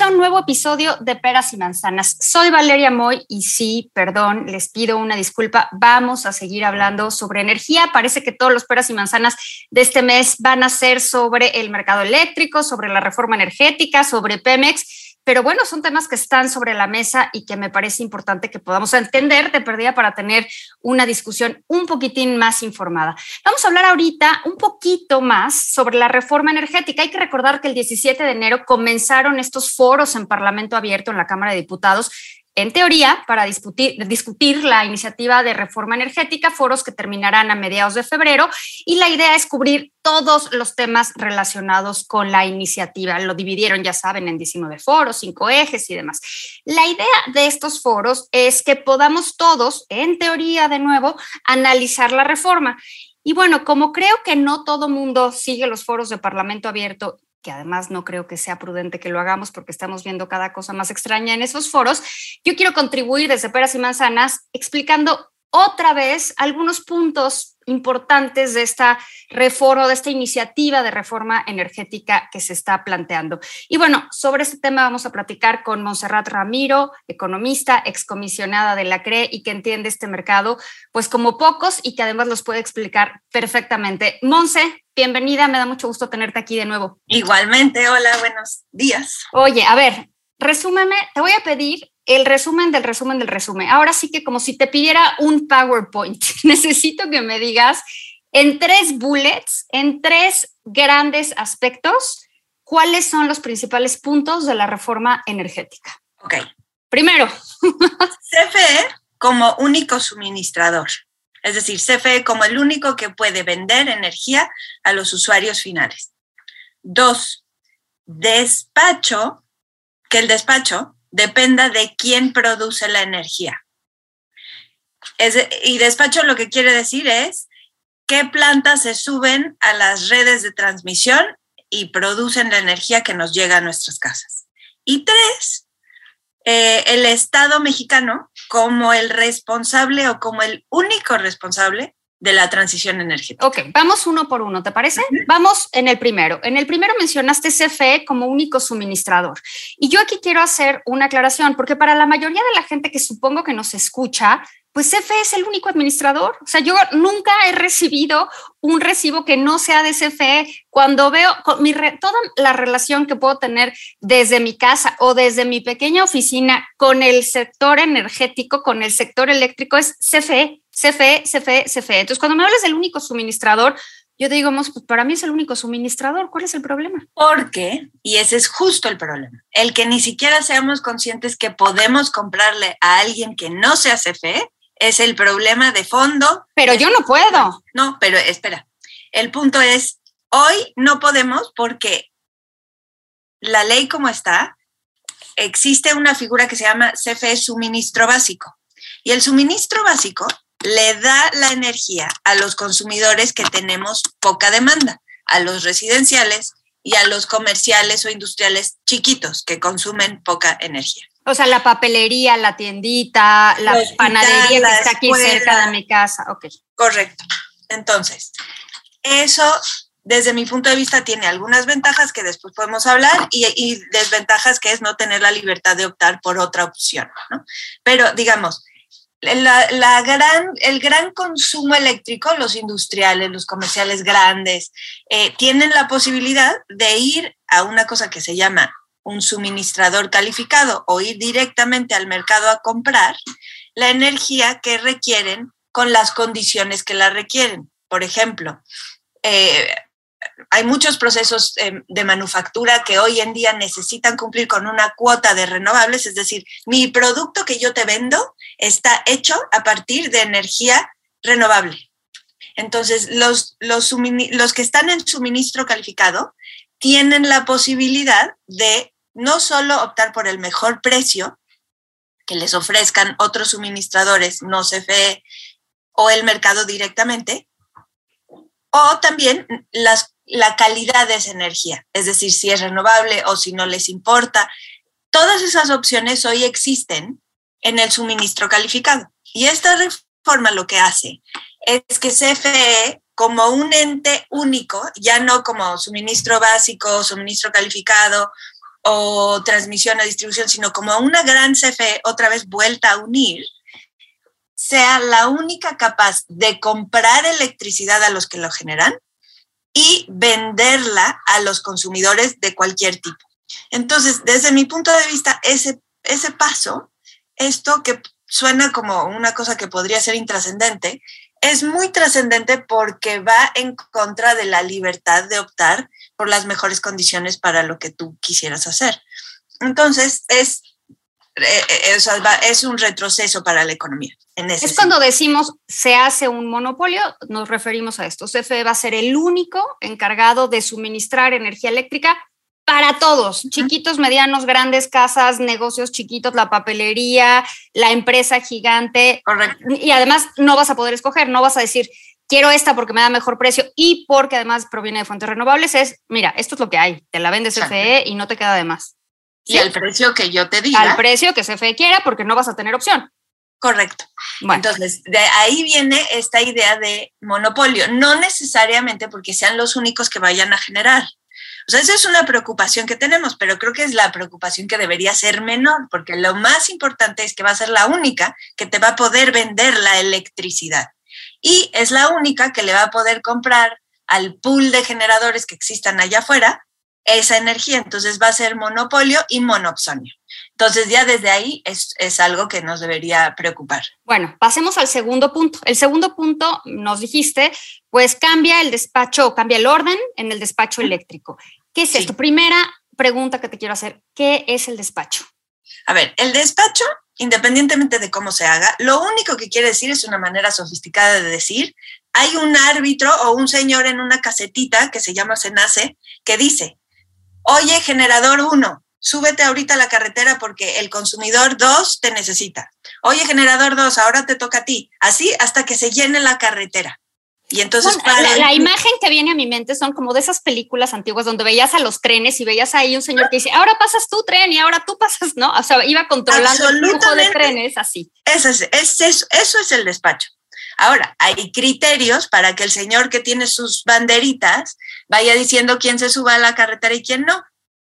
A un nuevo episodio de Peras y Manzanas. Soy Valeria Moy y sí, perdón, les pido una disculpa. Vamos a seguir hablando sobre energía. Parece que todos los peras y manzanas de este mes van a ser sobre el mercado eléctrico, sobre la reforma energética, sobre Pemex. Pero bueno, son temas que están sobre la mesa y que me parece importante que podamos entender de perdida para tener una discusión un poquitín más informada. Vamos a hablar ahorita un poquito más sobre la reforma energética. Hay que recordar que el 17 de enero comenzaron estos foros en Parlamento Abierto en la Cámara de Diputados en teoría, para discutir, la iniciativa de reforma energética, foros que terminarán a mediados de febrero, y la idea es cubrir todos los temas relacionados con la iniciativa. Lo dividieron, ya saben, en 19 foros, cinco ejes y demás. La idea de estos foros es que podamos todos, en teoría de nuevo, analizar la reforma. Y bueno, como creo que no todo mundo sigue los foros de Parlamento Abierto que además no creo que sea prudente que lo hagamos porque estamos viendo cada cosa más extraña en esos foros, yo quiero contribuir desde Peras y Manzanas explicando otra vez algunos puntos importantes de esta reforma, de esta iniciativa de reforma energética que se está planteando. Y bueno, sobre este tema vamos a platicar con Monserrat Ramiro, economista, excomisionada de la CRE y que entiende este mercado, pues como pocos y que además los puede explicar perfectamente. Monse, bienvenida, me da mucho gusto tenerte aquí de nuevo. Igualmente, hola, buenos días. Oye, a ver, resúmeme, te voy a pedir el resumen del resumen del resumen. Ahora sí que como si te pidiera un PowerPoint, necesito que me digas en tres bullets, en tres grandes aspectos, cuáles son los principales puntos de la reforma energética. Ok. Primero, CFE como único suministrador, es decir, CFE como el único que puede vender energía a los usuarios finales. Dos, despacho, que el despacho dependa de quién produce la energía. Y despacho lo que quiere decir es qué plantas se suben a las redes de transmisión y producen la energía que nos llega a nuestras casas. Y tres, eh, el Estado mexicano como el responsable o como el único responsable de la transición energética. Ok, vamos uno por uno, ¿te parece? Uh -huh. Vamos en el primero. En el primero mencionaste CFE como único suministrador. Y yo aquí quiero hacer una aclaración, porque para la mayoría de la gente que supongo que nos escucha, pues CFE es el único administrador. O sea, yo nunca he recibido un recibo que no sea de CFE. Cuando veo mi re, toda la relación que puedo tener desde mi casa o desde mi pequeña oficina con el sector energético, con el sector eléctrico, es CFE. CFE, CFE, CFE. Entonces, cuando me hablas del único suministrador, yo te digo, pues para mí es el único suministrador. ¿Cuál es el problema? Porque, y ese es justo el problema, el que ni siquiera seamos conscientes que podemos comprarle a alguien que no sea CFE es el problema de fondo. Pero yo no puedo. No, pero espera. El punto es, hoy no podemos porque la ley como está, existe una figura que se llama CFE suministro básico. Y el suministro básico le da la energía a los consumidores que tenemos poca demanda, a los residenciales y a los comerciales o industriales chiquitos que consumen poca energía. O sea, la papelería, la tiendita, la panadería que está aquí escuela. cerca de mi casa. Ok. Correcto. Entonces, eso desde mi punto de vista tiene algunas ventajas que después podemos hablar y, y desventajas que es no tener la libertad de optar por otra opción. ¿no? Pero digamos, la, la, gran, el gran consumo eléctrico, los industriales, los comerciales grandes, eh, tienen la posibilidad de ir a una cosa que se llama un suministrador calificado o ir directamente al mercado a comprar la energía que requieren con las condiciones que la requieren. Por ejemplo, eh, hay muchos procesos eh, de manufactura que hoy en día necesitan cumplir con una cuota de renovables, es decir, mi producto que yo te vendo está hecho a partir de energía renovable. Entonces, los, los, los que están en suministro calificado tienen la posibilidad de no solo optar por el mejor precio que les ofrezcan otros suministradores, no CFE, o el mercado directamente, o también las, la calidad de esa energía, es decir, si es renovable o si no les importa. Todas esas opciones hoy existen en el suministro calificado. Y esta reforma lo que hace es que CFE, como un ente único, ya no como suministro básico, suministro calificado o transmisión a distribución, sino como una gran CFE otra vez vuelta a unir, sea la única capaz de comprar electricidad a los que lo generan y venderla a los consumidores de cualquier tipo. Entonces, desde mi punto de vista, ese, ese paso, esto que suena como una cosa que podría ser intrascendente, es muy trascendente porque va en contra de la libertad de optar por las mejores condiciones para lo que tú quisieras hacer. Entonces, es eh, eh, es un retroceso para la economía. es cuando decimos se hace un monopolio, nos referimos a esto. CFE va a ser el único encargado de suministrar energía eléctrica para todos, chiquitos, medianos, grandes, casas, negocios chiquitos, la papelería, la empresa gigante. Correcto. Y además no vas a poder escoger, no vas a decir, quiero esta porque me da mejor precio y porque además proviene de fuentes renovables, es, mira, esto es lo que hay, te la vende CFE y no te queda de más. Y al precio que yo te diga. Al precio que CFE quiera, porque no vas a tener opción. Correcto. Entonces, de ahí viene esta idea de monopolio, no necesariamente porque sean los únicos que vayan a generar. O sea, esa es una preocupación que tenemos, pero creo que es la preocupación que debería ser menor, porque lo más importante es que va a ser la única que te va a poder vender la electricidad. Y es la única que le va a poder comprar al pool de generadores que existan allá afuera esa energía. Entonces va a ser monopolio y monopsonio. Entonces ya desde ahí es, es, algo que nos debería preocupar. Bueno, pasemos al segundo punto. El segundo punto, nos dijiste, pues cambia el despacho, cambia el orden en el despacho eléctrico. ¿Qué es esto? Primera pregunta que te quiero hacer, ¿qué es el despacho? A ver, el despacho, independientemente de cómo se haga, lo único que quiere decir es una manera sofisticada de decir, hay un árbitro o un señor en una casetita que se llama Senace que dice, oye, generador 1, súbete ahorita a la carretera porque el consumidor 2 te necesita. Oye, generador 2, ahora te toca a ti. Así hasta que se llene la carretera. Y entonces para la, imagen que viene a mi mente son como de esas películas antiguas donde veías a los trenes y veías ahí un señor que dice, ahora pasas tu tren y ahora tú pasas, ¿no? O sea, iba controlando el flujo de trenes así. Eso es, es, eso es el despacho. Ahora, hay criterios para que el señor que tiene sus banderitas vaya diciendo quién se suba a la carretera y quién no.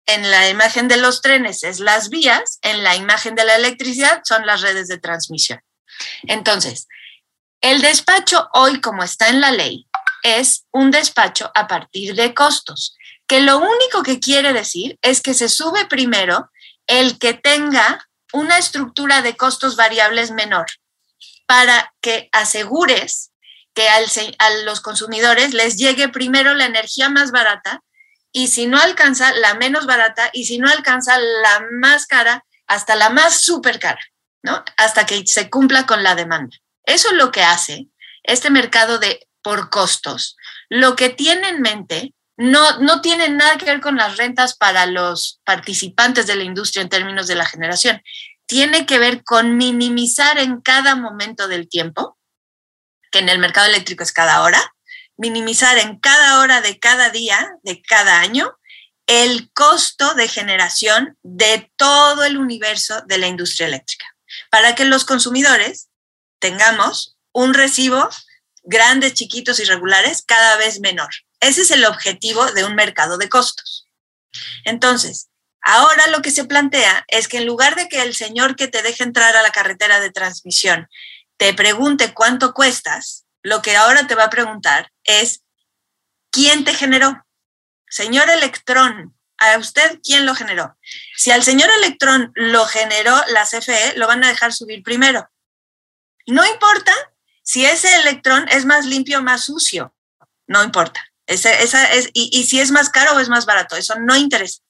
En la imagen de los trenes es las vías, en la imagen de la electricidad son las redes de transmisión. Entonces, el despacho hoy, como está en la ley, es un despacho a partir de costos, que lo único que quiere decir es que se sube primero el que tenga una estructura de costos variables menor para que asegures que a los consumidores les llegue primero la energía más barata y si no alcanza la menos barata y si no alcanza la más cara, hasta la más súper cara, ¿no? Hasta que se cumpla con la demanda. Eso es lo que hace este mercado de por costos. Lo que tiene en mente no, no tiene nada que ver con las rentas para los participantes de la industria en términos de la generación tiene que ver con minimizar en cada momento del tiempo, que en el mercado eléctrico es cada hora, minimizar en cada hora de cada día, de cada año, el costo de generación de todo el universo de la industria eléctrica, para que los consumidores tengamos un recibo grandes, chiquitos y regulares cada vez menor. Ese es el objetivo de un mercado de costos. Entonces, Ahora lo que se plantea es que en lugar de que el señor que te deje entrar a la carretera de transmisión te pregunte cuánto cuestas, lo que ahora te va a preguntar es, ¿quién te generó? Señor Electrón, ¿a usted quién lo generó? Si al señor Electrón lo generó la CFE, lo van a dejar subir primero. No importa si ese electrón es más limpio o más sucio, no importa. Esa, es, y, y si es más caro o es más barato, eso no interesa.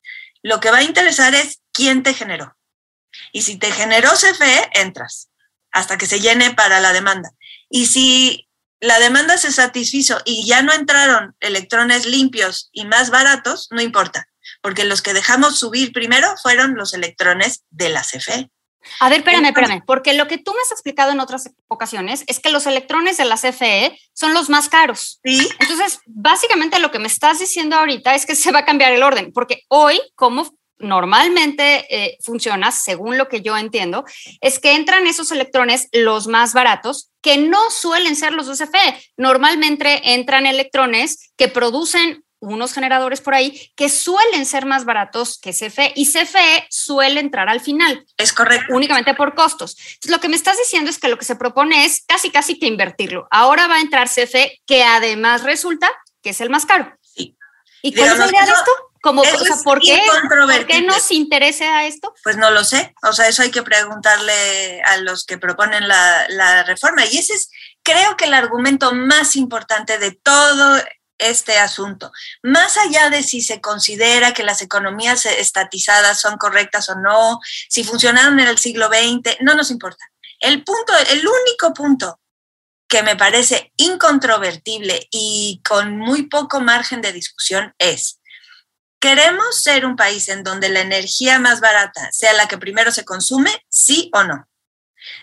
Lo que va a interesar es quién te generó. Y si te generó CFE, entras hasta que se llene para la demanda. Y si la demanda se satisfizo y ya no entraron electrones limpios y más baratos, no importa, porque los que dejamos subir primero fueron los electrones de la CFE. A ver, espérame, espérame, porque lo que tú me has explicado en otras ocasiones es que los electrones de la CFE son los más caros. Sí. Entonces, básicamente lo que me estás diciendo ahorita es que se va a cambiar el orden, porque hoy, como normalmente eh, funciona, según lo que yo entiendo, es que entran esos electrones los más baratos, que no suelen ser los de CFE. Normalmente entran electrones que producen unos generadores por ahí que suelen ser más baratos que CFE y CFE suele entrar al final. Es correcto. Únicamente por costos. Entonces, lo que me estás diciendo es que lo que se propone es casi, casi que invertirlo. Ahora va a entrar CFE, que además resulta que es el más caro. Sí. ¿Y cuál es la idea de esto? Como, Eso o sea, es ¿por, qué, ¿Por qué incontrovertible. nos interesa esto? Pues no lo sé, o sea, eso hay que preguntarle a los que proponen la, la reforma. Y ese es, creo que el argumento más importante de todo este asunto. Más allá de si se considera que las economías estatizadas son correctas o no, si funcionaron en el siglo XX, no nos importa. El punto, el único punto que me parece incontrovertible y con muy poco margen de discusión es, ¿queremos ser un país en donde la energía más barata sea la que primero se consume, sí o no?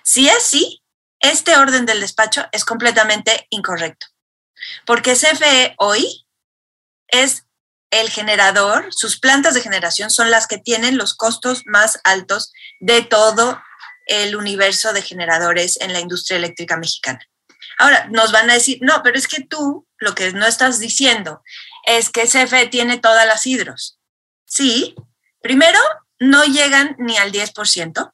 Si es sí, este orden del despacho es completamente incorrecto. Porque CFE hoy es el generador, sus plantas de generación son las que tienen los costos más altos de todo el universo de generadores en la industria eléctrica mexicana. Ahora, nos van a decir, no, pero es que tú lo que no estás diciendo es que CFE tiene todas las hidros. Sí, primero, no llegan ni al 10%.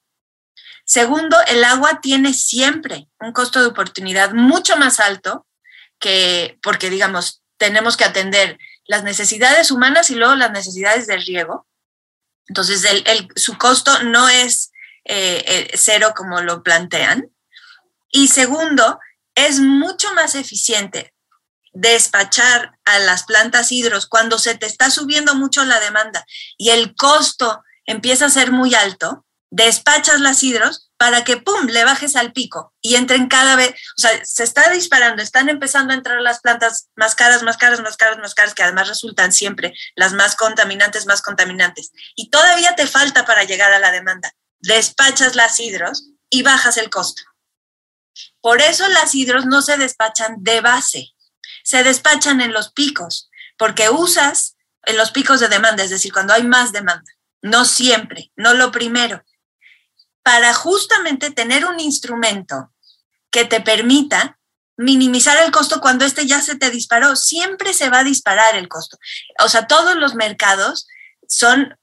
Segundo, el agua tiene siempre un costo de oportunidad mucho más alto que, porque digamos, tenemos que atender las necesidades humanas y luego las necesidades del riego. Entonces, el, su costo no es eh, eh, cero como lo plantean. Y segundo, es mucho más eficiente despachar a las plantas hidros cuando se te está subiendo mucho la demanda y el costo empieza a ser muy alto, despachas las hidros para que, ¡pum!, le bajes al pico y entren cada vez, o sea, se está disparando, están empezando a entrar las plantas más caras, más caras, más caras, más caras, que además resultan siempre las más contaminantes, más contaminantes. Y todavía te falta para llegar a la demanda. Despachas las hidros y bajas el costo. Por eso las hidros no se despachan de base, se despachan en los picos, porque usas en los picos de demanda, es decir, cuando hay más demanda, no siempre, no lo primero para justamente tener un instrumento que te permita minimizar el costo cuando este ya se te disparó. Siempre se va a disparar el costo. O sea, todos los mercados son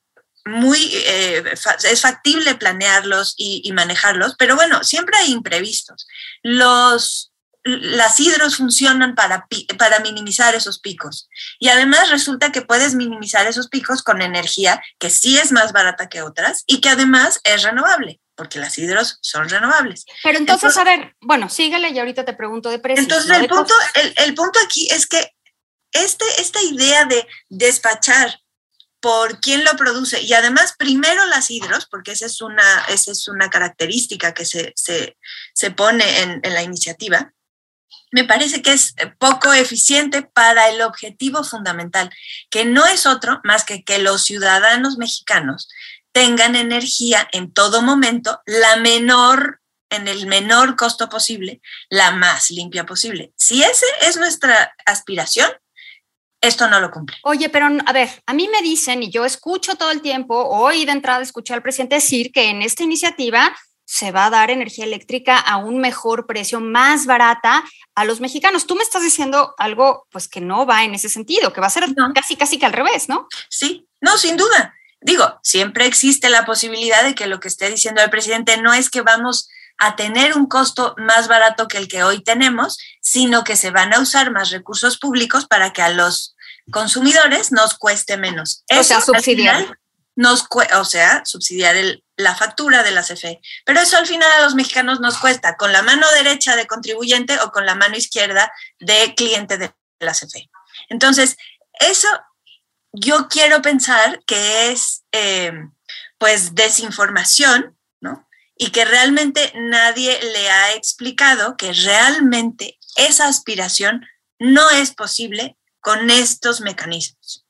muy, eh, es factible planearlos y, y, manejarlos, pero bueno, siempre hay imprevistos. Los, las hidros funcionan para, para minimizar esos picos. Y además resulta que puedes minimizar esos picos con energía que sí es más barata que otras y que además es renovable porque las hidros son renovables. Pero entonces, entonces a ver, bueno, sígale y ahorita te pregunto de precios. Entonces, ¿no? el, de punto, el, el, punto aquí es que este, esta idea de despachar por quién lo produce y además primero las hidros, porque esa es una, esa es una característica que se, se, se pone en, en la iniciativa, me parece que es poco eficiente para el objetivo fundamental, que no es otro más que que los ciudadanos mexicanos tengan energía en todo momento, la menor, en el menor costo posible, la más limpia posible. Si esa es nuestra aspiración, esto no lo cumple. Oye, pero a ver, a mí me dicen, y yo escucho todo el tiempo, hoy de entrada escuché al presidente decir que en esta iniciativa se va a dar energía eléctrica a un mejor precio, más barata a los mexicanos. Tú me estás diciendo algo pues que no va en ese sentido, que va a ser no. casi casi que al revés, ¿no? Sí, no, sin duda. Digo, siempre existe la posibilidad de que lo que esté diciendo el presidente no es que vamos a tener un costo más barato que el que hoy tenemos, sino que se van a usar más recursos públicos para que a los consumidores nos cueste menos. O sea, subsidiar. Nos, o sea, subsidiar la factura de la CFE. Pero eso al final a los mexicanos nos cuesta con la mano derecha de contribuyente o con la mano izquierda de cliente de la CFE. Entonces, eso yo quiero pensar que es eh, pues desinformación, ¿no? Y que realmente nadie le ha explicado que realmente esa aspiración no es posible con estos mecanismos.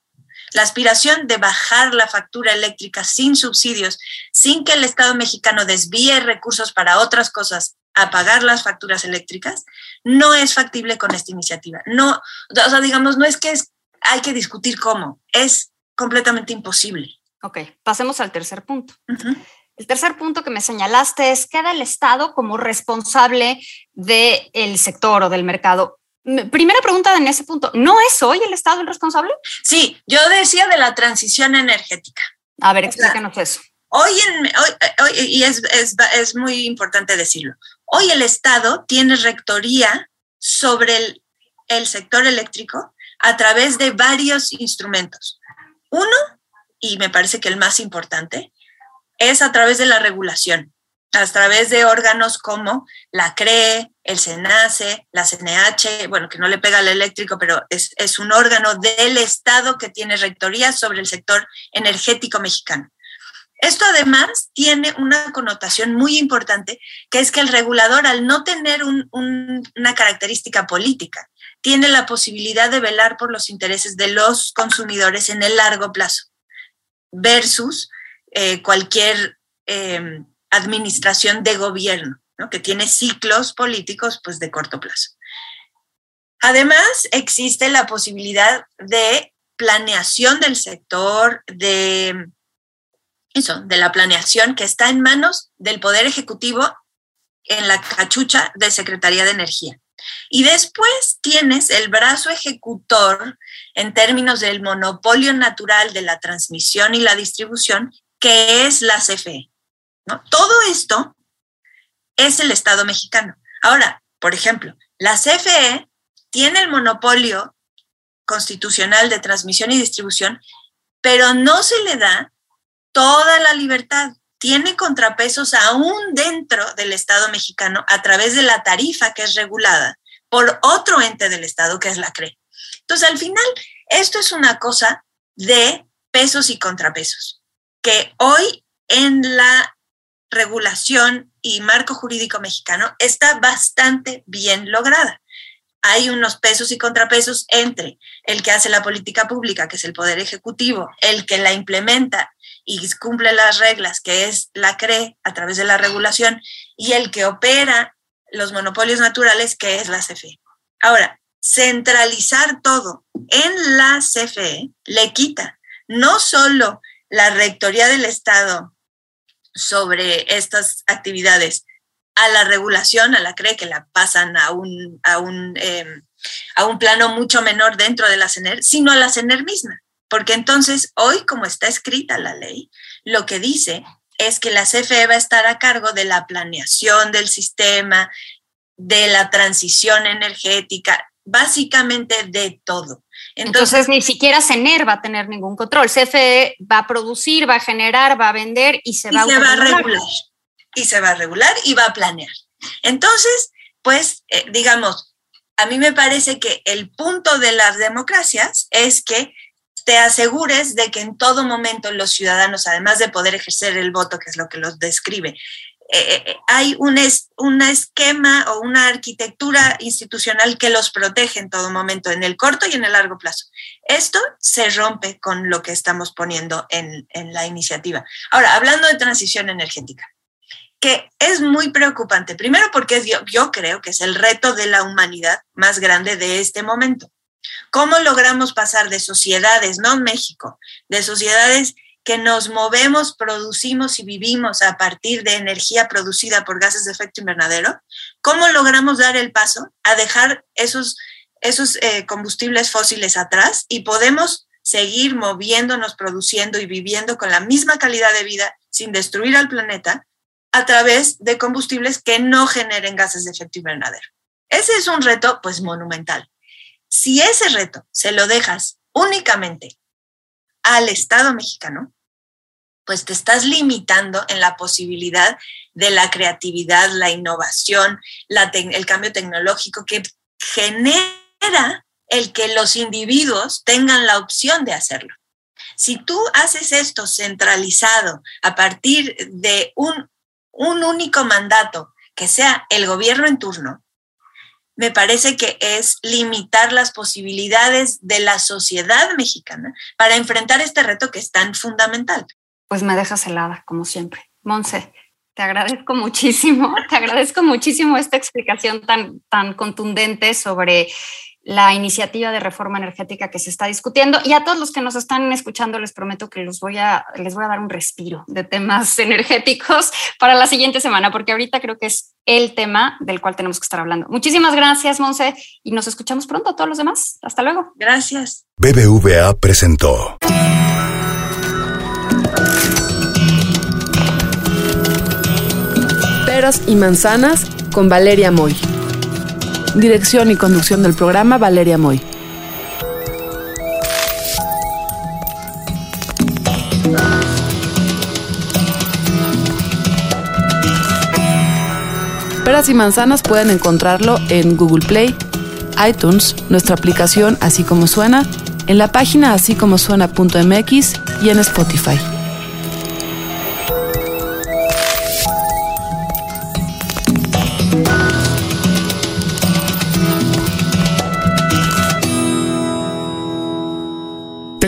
La aspiración de bajar la factura eléctrica sin subsidios, sin que el Estado mexicano desvíe recursos para otras cosas a pagar las facturas eléctricas, no es factible con esta iniciativa. No, o sea, digamos, no es que es, hay que discutir cómo, es completamente imposible. Ok, pasemos al tercer punto. El tercer punto que me señalaste es, queda el Estado como responsable del sector o del mercado. Primera pregunta en ese punto, ¿no es hoy el Estado el responsable? Sí, yo decía de la transición energética. A ver, explícanos eso. Hoy, en, hoy, y es, es, es, muy importante decirlo, hoy el Estado tiene rectoría sobre el, el sector eléctrico a través de varios instrumentos. Uno, y me parece que el más importante, es a través de la regulación, a través de órganos como la CRE, el SENACE, la CNH, bueno, que no le pega al eléctrico, pero es, es un órgano del Estado que tiene rectoría sobre el sector energético mexicano. Esto además tiene una connotación muy importante, que es que el regulador, al no tener un, un, una característica política, tiene la posibilidad de velar por los intereses de los consumidores en el largo plazo, versus eh, cualquier eh, administración de gobierno, ¿no? que tiene ciclos políticos pues, de corto plazo. Además, existe la posibilidad de planeación del sector, de eso, de la planeación que está en manos del Poder Ejecutivo en la cachucha de Secretaría de Energía. Y después tienes el brazo ejecutor en términos del monopolio natural de la transmisión y la distribución, que es la CFE. ¿no? Todo esto es el Estado mexicano. Ahora, por ejemplo, la CFE tiene el monopolio constitucional de transmisión y distribución, pero no se le da toda la libertad. Tiene contrapesos aún dentro del Estado mexicano a través de la tarifa que es regulada por otro ente del Estado, que es la CRE. Entonces, al final, esto es una cosa de pesos y contrapesos, que hoy en la regulación y marco jurídico mexicano está bastante bien lograda. Hay unos pesos y contrapesos entre el que hace la política pública, que es el Poder Ejecutivo, el que la implementa y cumple las reglas, que es la CRE a través de la regulación, y el que opera los monopolios naturales, que es la CFE. Ahora, centralizar todo en la CFE le quita no solo la rectoría del Estado sobre estas actividades a la regulación, a la CRE, que la pasan a un, a un, em, a un plano mucho menor dentro de la CENER, sino a la CENER misma. Porque entonces, hoy, como está escrita la ley, lo que dice es que la CFE va a estar a cargo de la planeación del sistema, de la transición energética, básicamente de todo. Entonces, ni siquiera CENER va a tener ningún control. CFE va a producir, va a generar, va a vender y se, va, se va a regular. Y se va a regular y va a planear. Entonces, pues, eh, digamos, a mí me parece que el punto de las democracias es que te asegures de que en todo momento los ciudadanos, además de poder ejercer el voto, que es lo que los describe, eh, eh, hay un, es, un esquema o una arquitectura institucional que los protege en todo momento, en el corto y en el largo plazo. Esto se rompe con lo que estamos poniendo en, en la iniciativa. Ahora, hablando de transición energética, que es muy preocupante, primero porque yo, yo creo que es el reto de la humanidad más grande de este momento. ¿Cómo logramos pasar de sociedades, no México, de sociedades que nos movemos, producimos y vivimos a partir de energía producida por gases de efecto invernadero, ¿cómo logramos dar el paso a dejar esos, esos eh, combustibles fósiles atrás y podemos seguir moviéndonos, produciendo y viviendo con la misma calidad de vida sin destruir al planeta a través de combustibles que no generen gases de efecto invernadero? Ese es un reto pues monumental. Si ese reto se lo dejas únicamente al Estado mexicano, pues te estás limitando en la posibilidad de la creatividad, la innovación, el cambio tecnológico que genera el que los individuos tengan la opción de hacerlo. Si tú haces esto centralizado a partir de un, un único mandato, que sea el gobierno en turno, me parece que es limitar las posibilidades de la sociedad mexicana para enfrentar este reto que es tan fundamental. Pues me dejas helada, como siempre. Monse, te agradezco muchísimo, te agradezco muchísimo esta explicación tan, tan contundente sobre la iniciativa de reforma energética que se está discutiendo. Y a todos los que nos están escuchando, les prometo que los voy a, les voy a dar un respiro de temas energéticos para la siguiente semana, porque ahorita creo que es el tema del cual tenemos que estar hablando. Muchísimas gracias, Monse, y nos escuchamos pronto a todos los demás. Hasta luego. Gracias. BBVA presentó. Peras y manzanas con Valeria Moy. Dirección y conducción del programa Valeria Moy. Peras y manzanas pueden encontrarlo en Google Play, iTunes, nuestra aplicación Así como suena, en la página así como suena.mx y en Spotify.